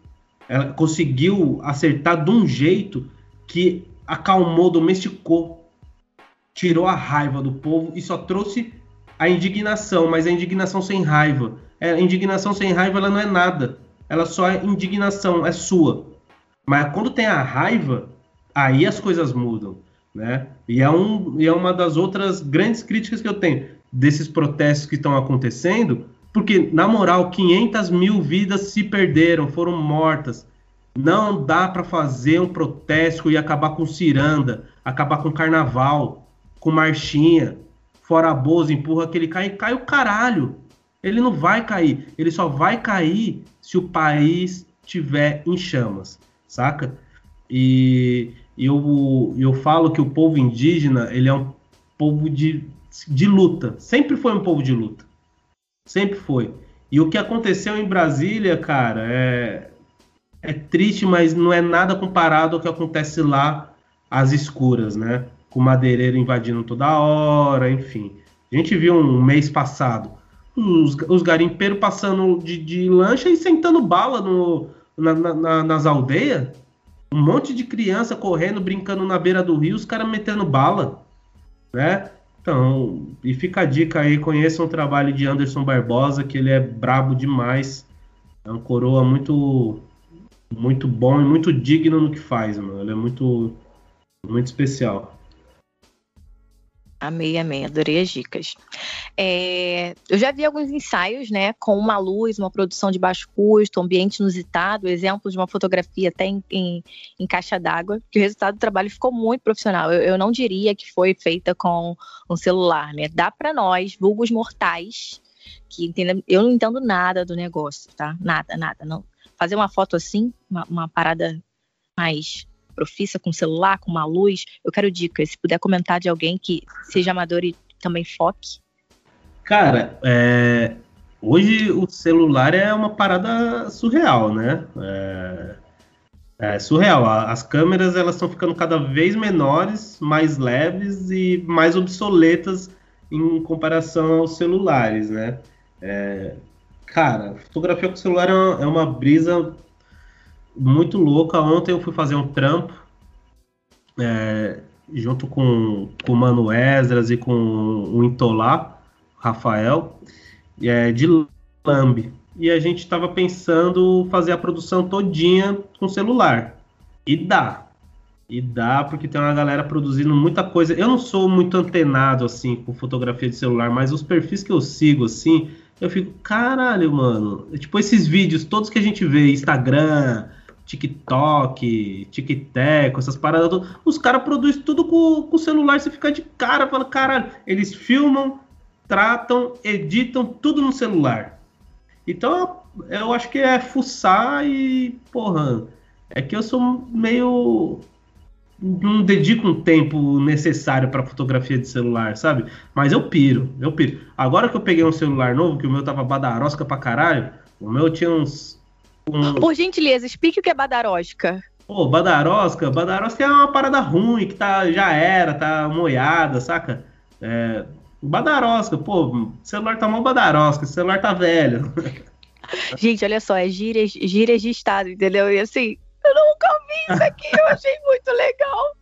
Ela conseguiu acertar de um jeito que acalmou, domesticou, tirou a raiva do povo e só trouxe a indignação, mas a indignação sem raiva. É, a indignação sem raiva ela não é nada. Ela só é indignação, é sua. Mas quando tem a raiva, aí as coisas mudam, né? E é, um, e é uma das outras grandes críticas que eu tenho desses protestos que estão acontecendo, porque, na moral, 500 mil vidas se perderam, foram mortas. Não dá para fazer um protesto e acabar com ciranda, acabar com carnaval, com marchinha, fora Bozo, empurra que ele cai, cai o caralho. Ele não vai cair, ele só vai cair se o país tiver em chamas, saca? E eu, eu falo que o povo indígena, ele é um povo de, de luta, sempre foi um povo de luta. Sempre foi. E o que aconteceu em Brasília, cara, é, é triste, mas não é nada comparado ao que acontece lá às escuras, né? Com madeireiro invadindo toda hora, enfim. A gente viu um mês passado os, os garimpeiros passando de, de, lancha e sentando bala no, na, na, nas aldeias. Um monte de criança correndo, brincando na beira do rio, os caras metendo bala, né? Então, e fica a dica aí, conheçam o trabalho de Anderson Barbosa, que ele é brabo demais. É um coroa muito muito bom e muito digno no que faz, mano. Ele é muito muito especial. Amei, amei, adorei as dicas. É, eu já vi alguns ensaios, né, com uma luz, uma produção de baixo custo, ambiente inusitado, exemplos de uma fotografia até em, em, em caixa d'água, que o resultado do trabalho ficou muito profissional. Eu, eu não diria que foi feita com um celular, né? Dá para nós, vulgos mortais, que entendem, eu não entendo nada do negócio, tá? Nada, nada. Não. Fazer uma foto assim, uma, uma parada mais profissa com celular, com uma luz, eu quero dicas. Se puder comentar de alguém que seja amador e também foque. Cara, é, hoje o celular é uma parada surreal, né? É, é surreal. As câmeras elas estão ficando cada vez menores, mais leves e mais obsoletas em comparação aos celulares, né? É, cara, fotografia com celular é uma, é uma brisa muito louca. Ontem eu fui fazer um trampo. É, junto com, com o Mano Esdras e com o Intolá, Rafael, é, de Lambi. E a gente estava pensando fazer a produção todinha com celular. E dá. E dá, porque tem uma galera produzindo muita coisa. Eu não sou muito antenado, assim, com fotografia de celular, mas os perfis que eu sigo, assim, eu fico, caralho, mano. Tipo, esses vídeos todos que a gente vê, Instagram, TikTok, TikTok, essas paradas, os caras produzem tudo com, o celular, você fica de cara, fala, caralho, eles filmam, tratam, editam tudo no celular. Então, eu acho que é fuçar e, porra, é que eu sou meio não dedico um tempo necessário para fotografia de celular, sabe? Mas eu piro, eu piro. Agora que eu peguei um celular novo, que o meu tava badarosca pra caralho, o meu tinha uns. Um... Por gentileza, explique o que é badarosca. Pô, badarosca, badarosca é uma parada ruim, que tá, já era, tá moiada, saca? É, badarosca, pô, celular tá mal badarosca, celular tá velho. Gente, olha só, é gírias, gírias de estado, entendeu? E assim, eu nunca vi isso aqui, eu achei muito legal.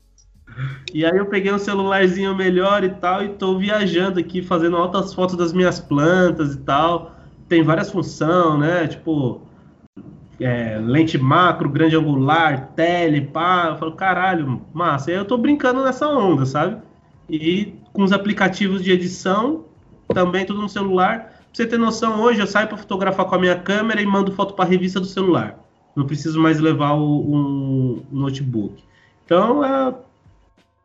E aí eu peguei um celularzinho melhor e tal, e tô viajando aqui, fazendo altas fotos das minhas plantas e tal. Tem várias funções, né? Tipo, é, lente macro, grande angular, tele, pá. Eu falo, caralho, massa. Aí eu tô brincando nessa onda, sabe? E com os aplicativos de edição, também tudo no celular. Pra você ter noção, hoje eu saio para fotografar com a minha câmera e mando foto para revista do celular não preciso mais levar o, um notebook. Então, é,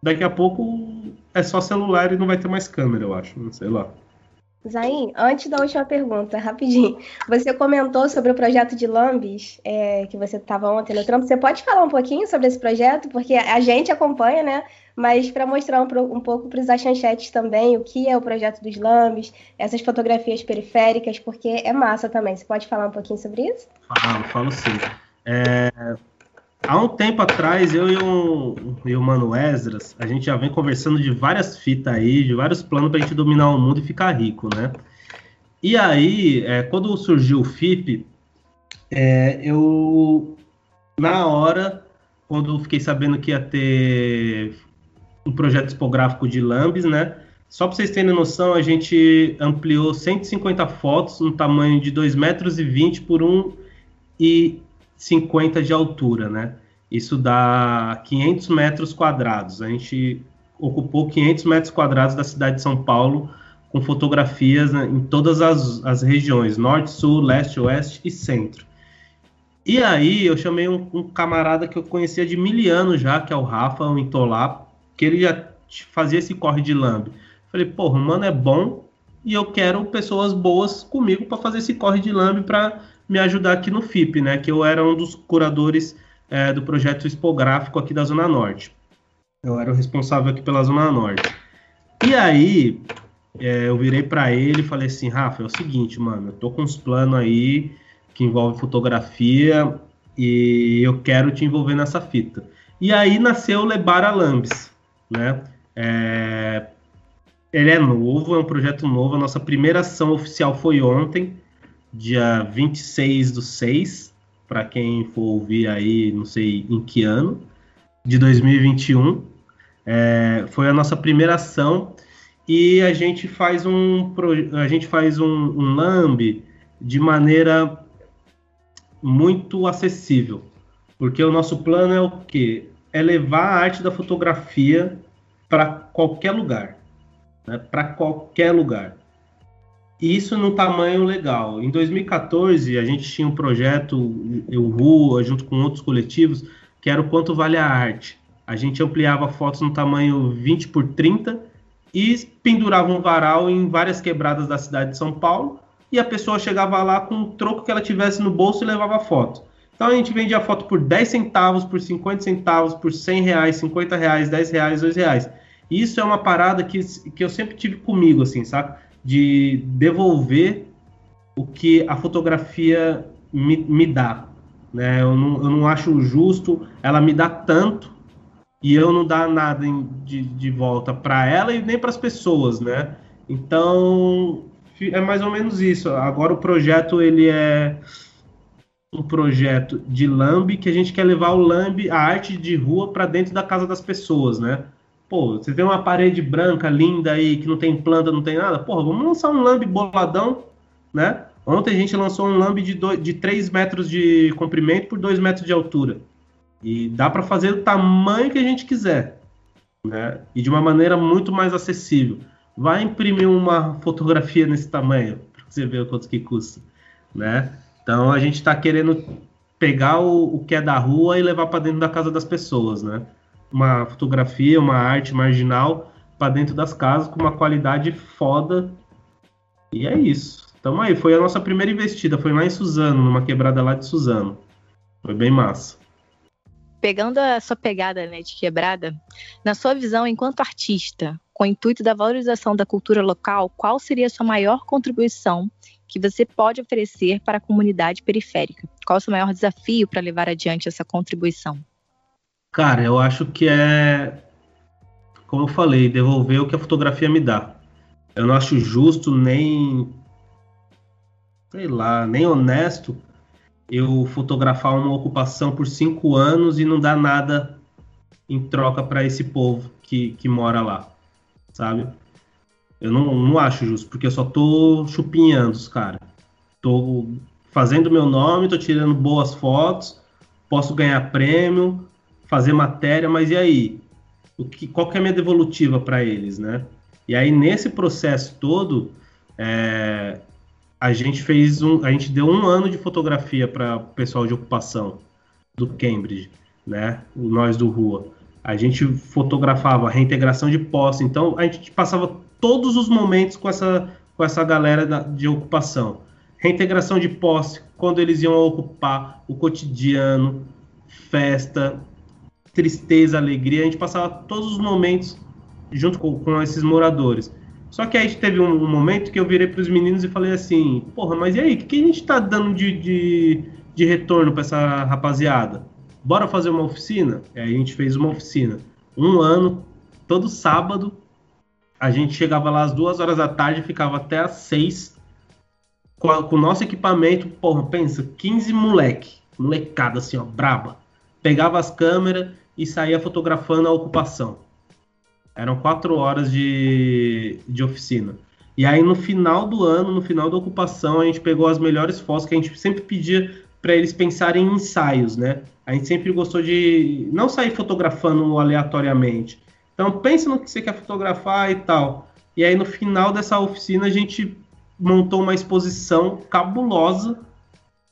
daqui a pouco é só celular e não vai ter mais câmera, eu acho, não sei lá. Zain, antes da última pergunta, rapidinho. Você comentou sobre o projeto de Lambis, é, que você estava ontem no trampo. Você pode falar um pouquinho sobre esse projeto? Porque a gente acompanha, né? Mas para mostrar um, um pouco para os achanchetes também o que é o projeto dos Lambis, essas fotografias periféricas, porque é massa também. Você pode falar um pouquinho sobre isso? Falo, falo sim. É, há um tempo atrás, eu e o, e o Mano Esdras, a gente já vem conversando de várias fitas aí, de vários planos para a gente dominar o mundo e ficar rico, né? E aí, é, quando surgiu o FIP, é, eu, na hora, quando fiquei sabendo que ia ter um projeto tipográfico de Lambis, né? Só para vocês terem noção, a gente ampliou 150 fotos no tamanho de 2,20 metros e por 1,50 de altura, né? Isso dá 500 metros quadrados. A gente ocupou 500 metros quadrados da cidade de São Paulo com fotografias né, em todas as, as, regiões, norte, sul, leste, oeste e centro. E aí eu chamei um, um camarada que eu conhecia de mil anos já, que é o Rafa, um Intolá, que ele já fazia esse corre de lambe. Falei, porra, mano, é bom e eu quero pessoas boas comigo para fazer esse corre de lambe para me ajudar aqui no FIP, né? Que eu era um dos curadores é, do projeto expográfico aqui da Zona Norte. Eu era o responsável aqui pela Zona Norte. E aí, é, eu virei para ele e falei assim, Rafa, é o seguinte, mano, eu tô com uns planos aí que envolve fotografia e eu quero te envolver nessa fita. E aí nasceu o Lebara Lambes, né? É, ele é novo, é um projeto novo. A nossa primeira ação oficial foi ontem, dia 26 do 6, para quem for ouvir aí, não sei em que ano, de 2021. É, foi a nossa primeira ação e a gente faz um a gente faz um, um lambe de maneira muito acessível, porque o nosso plano é o que é levar a arte da fotografia para qualquer lugar, né? para qualquer lugar. E isso num tamanho legal. Em 2014, a gente tinha um projeto, o Rua, junto com outros coletivos, que era o Quanto Vale a Arte. A gente ampliava fotos no tamanho 20 por 30 e pendurava um varal em várias quebradas da cidade de São Paulo e a pessoa chegava lá com o troco que ela tivesse no bolso e levava a foto. Então a gente vendia foto por 10 centavos, por 50 centavos, por 100 reais, 50 reais, 10 reais, 2 reais. Isso é uma parada que, que eu sempre tive comigo, assim, sabe? De devolver o que a fotografia me, me dá. Né? Eu, não, eu não acho justo ela me dar tanto e eu não dar nada de, de volta para ela e nem para as pessoas, né? Então é mais ou menos isso. Agora o projeto ele é um projeto de Lamb que a gente quer levar o Lamb, a arte de rua, para dentro da casa das pessoas, né? Pô, você tem uma parede branca linda aí que não tem planta, não tem nada. Porra, vamos lançar um lambe boladão, né? Ontem a gente lançou um lambe de, dois, de 3 metros de comprimento por 2 metros de altura. E dá para fazer o tamanho que a gente quiser, né? E de uma maneira muito mais acessível. Vai imprimir uma fotografia nesse tamanho para você ver quanto que custa, né? Então a gente está querendo pegar o, o que é da rua e levar para dentro da casa das pessoas, né? Uma fotografia, uma arte marginal para dentro das casas com uma qualidade foda. E é isso. Então aí, foi a nossa primeira investida, foi lá em Suzano, numa quebrada lá de Suzano. Foi bem massa. Pegando a sua pegada né, de quebrada, na sua visão enquanto artista, com o intuito da valorização da cultura local, qual seria a sua maior contribuição que você pode oferecer para a comunidade periférica? Qual o seu maior desafio para levar adiante essa contribuição? Cara, eu acho que é, como eu falei, devolver o que a fotografia me dá. Eu não acho justo nem, sei lá, nem honesto eu fotografar uma ocupação por cinco anos e não dar nada em troca para esse povo que, que mora lá, sabe? Eu não, não acho justo, porque eu só tô chupinhando os caras. Tô fazendo meu nome, tô tirando boas fotos, posso ganhar prêmio, fazer matéria, mas e aí? O que, qual que é a minha devolutiva para eles, né? E aí, nesse processo todo, é, a gente fez um. A gente deu um ano de fotografia para o pessoal de ocupação do Cambridge, né? Nós do Rua. A gente fotografava a reintegração de posse, então a gente passava todos os momentos com essa, com essa galera da, de ocupação. Reintegração de posse, quando eles iam ocupar o cotidiano, festa, tristeza, alegria, a gente passava todos os momentos junto com, com esses moradores. Só que aí teve um, um momento que eu virei para os meninos e falei assim: Porra, mas e aí, o que, que, a gente está dando de, de, de retorno para essa rapaziada? Bora fazer uma oficina? E aí a gente fez uma oficina. Um ano, todo sábado, a gente chegava lá às duas horas da tarde, ficava até às seis com, a, com o nosso equipamento. Porra, pensa, 15 moleque, molecada assim, ó, braba. Pegava as câmeras e saía fotografando a ocupação. Eram quatro horas de, de oficina. E aí no final do ano, no final da ocupação, a gente pegou as melhores fotos que a gente sempre pedia para eles pensarem em ensaios, né? A gente sempre gostou de não sair fotografando aleatoriamente, então pensa no que você quer fotografar e tal. E aí no final dessa oficina a gente montou uma exposição cabulosa,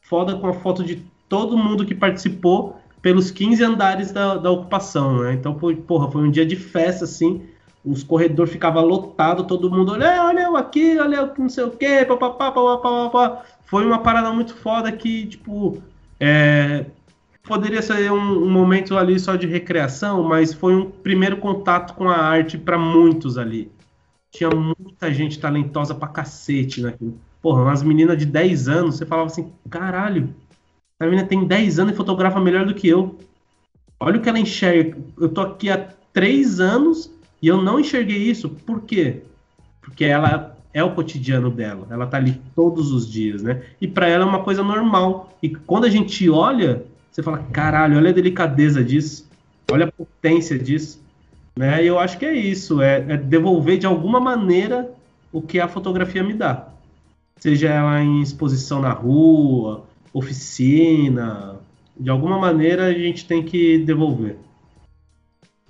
foda com a foto de todo mundo que participou pelos 15 andares da, da ocupação, né? Então foi, porra, foi um dia de festa, assim, os corredores ficavam lotados, todo mundo, olha, olha eu aqui, olha eu não sei o quê, papapá, papapá, Foi uma parada muito foda que, tipo, é, poderia ser um, um, momento ali só de recreação, mas foi um primeiro contato com a arte para muitos ali. Tinha muita gente talentosa pra cacete naquilo. Porra, umas meninas de 10 anos, você falava assim, caralho, a menina tem 10 anos e fotografa melhor do que eu. Olha o que ela enxerga. Eu tô aqui há 3 anos e eu não enxerguei isso. Por quê? Porque ela é o cotidiano dela. Ela tá ali todos os dias, né? E para ela é uma coisa normal. E quando a gente olha, você fala, caralho, olha a delicadeza disso, olha a potência disso. Né? E eu acho que é isso, é, é devolver de alguma maneira o que a fotografia me dá. Seja ela em exposição na rua, oficina, de alguma maneira a gente tem que devolver.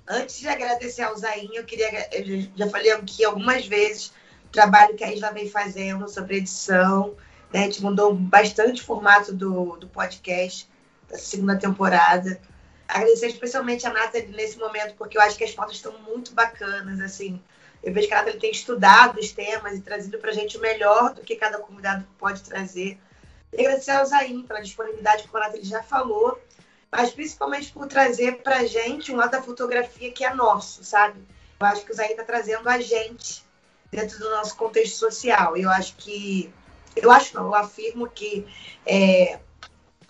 Antes de agradecer ao Zain, eu queria. Eu já falei aqui algumas vezes o trabalho que a Isla vem fazendo sobre edição. Né? A gente mudou bastante o formato do, do podcast da segunda temporada. Agradecer especialmente a Nathalie nesse momento, porque eu acho que as fotos estão muito bacanas, assim. Eu vejo que a Nathalie tem estudado os temas e trazido para a gente o melhor do que cada convidado pode trazer. E agradecer ao Zain pela disponibilidade, como a Nathalie já falou, mas principalmente por trazer para a gente um lado da fotografia que é nosso, sabe? Eu acho que o Zain está trazendo a gente dentro do nosso contexto social. Eu acho que. Eu acho não, eu afirmo que é,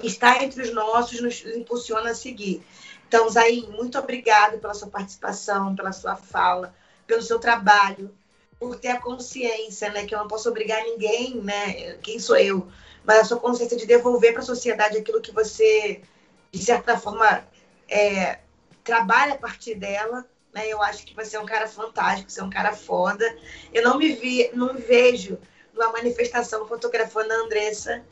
estar entre os nossos nos impulsiona a seguir. Então, Zain, muito obrigado pela sua participação, pela sua fala, pelo seu trabalho, por ter a consciência, né, que eu não posso obrigar ninguém, né, quem sou eu, mas a sua consciência de devolver para a sociedade aquilo que você, de certa forma, é, trabalha a partir dela, Né? Eu acho que você é um cara fantástico, você é um cara foda. Eu não me vi, não me vejo numa manifestação fotografando a Andressa,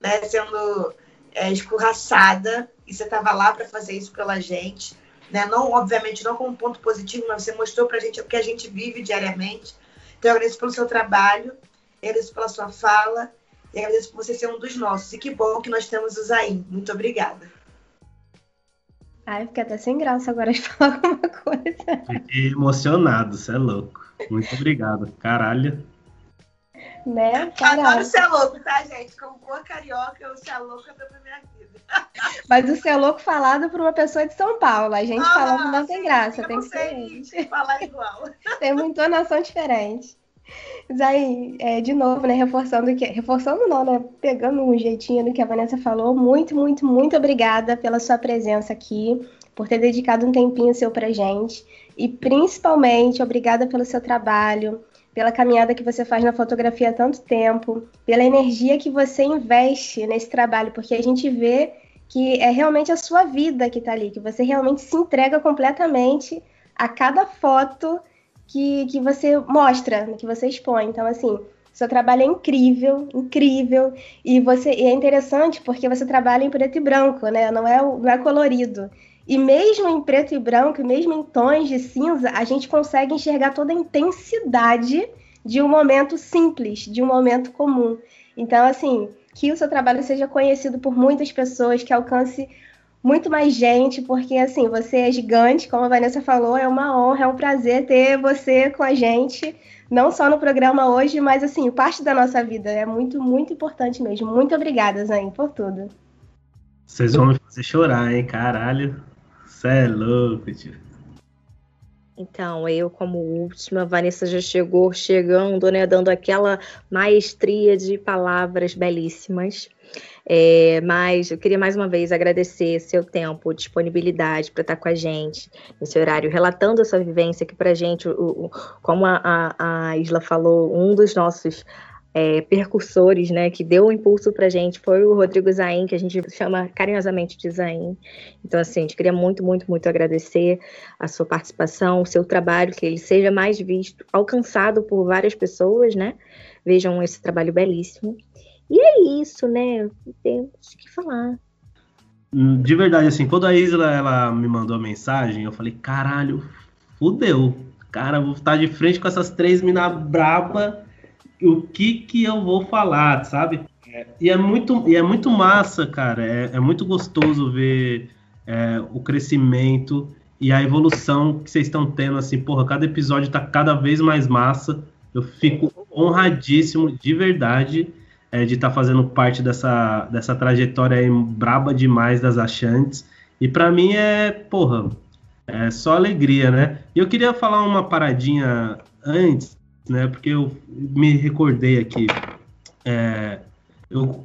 né, sendo é, escorraçada, e você estava lá para fazer isso pela gente. Né? Não, obviamente, não como ponto positivo, mas você mostrou para a gente o que a gente vive diariamente. Então, eu agradeço pelo seu trabalho, agradeço pela sua fala, e agradeço por você ser um dos nossos. E que bom que nós temos o Zain. Muito obrigada. Ai, fiquei até sem graça agora de falar alguma coisa. Fiquei emocionado, você é louco. Muito obrigado. Caralho. Né? Caralho. Adoro ser louco, tá, gente? Como boa carioca, o ser louco é da minha vida. Mas o ser louco falado por uma pessoa de São Paulo. A gente ah, falando não sim, tem graça, tem que ser. falar igual. tem uma entonação diferente. Aí, é, de novo, né, reforçando que. Reforçando não, né? Pegando um jeitinho do que a Vanessa falou. Muito, muito, muito obrigada pela sua presença aqui, por ter dedicado um tempinho seu pra gente. E principalmente, obrigada pelo seu trabalho, pela caminhada que você faz na fotografia há tanto tempo, pela energia que você investe nesse trabalho, porque a gente vê que é realmente a sua vida que está ali, que você realmente se entrega completamente a cada foto que, que você mostra, que você expõe. Então, assim, seu trabalho é incrível, incrível. E você e é interessante porque você trabalha em preto e branco, né? Não é, não é colorido. E mesmo em preto e branco, mesmo em tons de cinza, a gente consegue enxergar toda a intensidade de um momento simples, de um momento comum. Então, assim, que o seu trabalho seja conhecido por muitas pessoas, que alcance muito mais gente, porque assim, você é gigante, como a Vanessa falou, é uma honra, é um prazer ter você com a gente, não só no programa hoje, mas assim, parte da nossa vida. É muito, muito importante mesmo. Muito obrigada, Zain, por tudo. Vocês vão me fazer chorar, hein? Caralho. Você é louco, tio. Então, eu, como última, Vanessa já chegou chegando, né, dando aquela maestria de palavras belíssimas. É, mas eu queria mais uma vez agradecer seu tempo, disponibilidade para estar com a gente nesse horário, relatando essa vivência que para a gente, como a, a, a Isla falou, um dos nossos é, percursores, né, que deu o um impulso para a gente foi o Rodrigo Zain, que a gente chama carinhosamente de Zain. Então, assim, a gente queria muito, muito, muito agradecer a sua participação, o seu trabalho, que ele seja mais visto, alcançado por várias pessoas, né? Vejam esse trabalho belíssimo. E é isso, né? Temos que falar. Hum, de verdade, assim, quando a Isla ela me mandou a mensagem, eu falei, caralho, fudeu. Cara, vou estar de frente com essas três minas braba o que que eu vou falar, sabe? E, é muito, e é muito massa, cara. É, é muito gostoso ver é, o crescimento e a evolução que vocês estão tendo, assim, porra, cada episódio tá cada vez mais massa. Eu fico honradíssimo, de verdade, é, de estar tá fazendo parte dessa, dessa trajetória aí braba demais das Achantes. E para mim é, porra, é só alegria, né? E eu queria falar uma paradinha antes, né? Porque eu me recordei aqui. É, eu,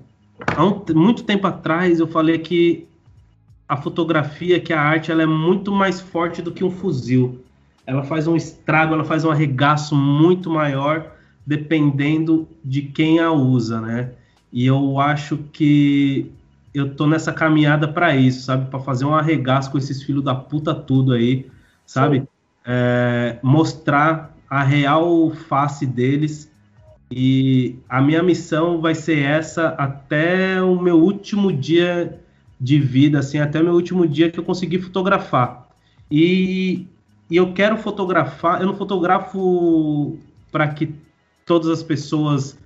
há um, muito tempo atrás eu falei que a fotografia, que a arte, ela é muito mais forte do que um fuzil. Ela faz um estrago, ela faz um arregaço muito maior dependendo de quem a usa, né? E eu acho que eu tô nessa caminhada para isso, sabe? Para fazer um arregaço com esses filhos da puta tudo aí, sabe? É, mostrar a real face deles. E a minha missão vai ser essa até o meu último dia de vida, assim, até o meu último dia que eu consegui fotografar. E, e eu quero fotografar, eu não fotografo para que todas as pessoas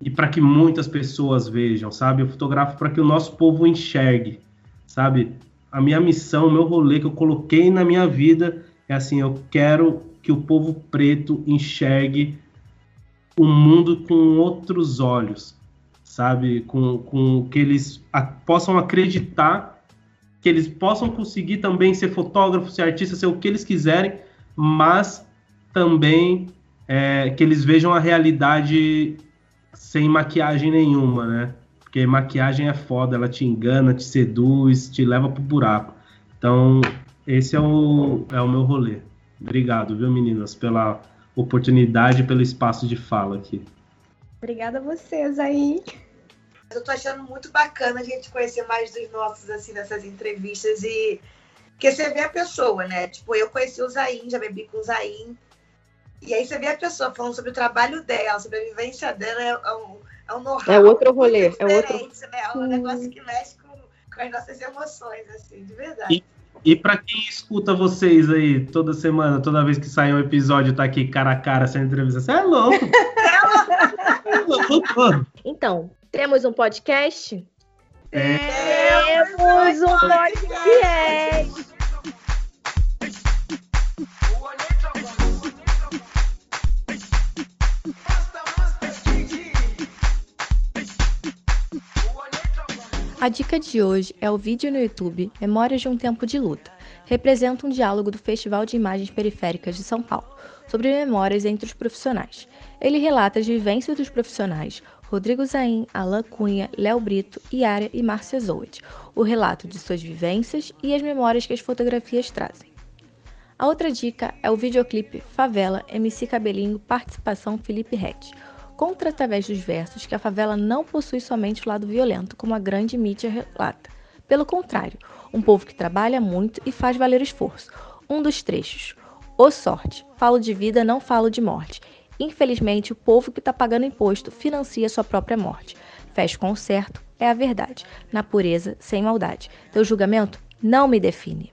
e para que muitas pessoas vejam, sabe? Eu fotografo para que o nosso povo enxergue, sabe? A minha missão, o meu rolê que eu coloquei na minha vida é assim, eu quero que o povo preto enxergue o mundo com outros olhos, sabe? Com, com que eles a, possam acreditar, que eles possam conseguir também ser fotógrafo, ser artista, ser o que eles quiserem, mas também é, que eles vejam a realidade sem maquiagem nenhuma, né? Porque maquiagem é foda, ela te engana, te seduz, te leva pro buraco. Então, esse é o, é o meu rolê. Obrigado, viu, meninas, pela oportunidade e pelo espaço de fala aqui. Obrigada a vocês aí. Eu tô achando muito bacana a gente conhecer mais dos nossos, assim, nessas entrevistas e Porque você vê a pessoa, né? Tipo, eu conheci o Zain, já bebi com o Zain. E aí você vê a pessoa falando sobre o trabalho dela, sobre a vivência dela, é, é um, é um know-how. É outro rolê, é outro. Né? É um negócio que mexe com, com as nossas emoções, assim, de verdade. E, e para quem escuta vocês aí toda semana, toda vez que sai um episódio, tá aqui cara a cara sendo entrevista, você é louco! é louco! Então, temos um podcast? É. Temos um podcast! A dica de hoje é o vídeo no YouTube Memórias de um Tempo de Luta. Representa um diálogo do Festival de Imagens Periféricas de São Paulo sobre memórias entre os profissionais. Ele relata as vivências dos profissionais Rodrigo Zain, Alain Cunha, Léo Brito, Yara e Márcia Zoet, o relato de suas vivências e as memórias que as fotografias trazem. A outra dica é o videoclipe Favela MC Cabelinho Participação Felipe Rett contra através dos versos que a favela não possui somente o lado violento, como a grande mídia relata. Pelo contrário, um povo que trabalha muito e faz valer o esforço. Um dos trechos. Ô sorte, falo de vida, não falo de morte. Infelizmente, o povo que está pagando imposto financia sua própria morte. Fecho com o certo, é a verdade. Na pureza, sem maldade. Teu julgamento não me define.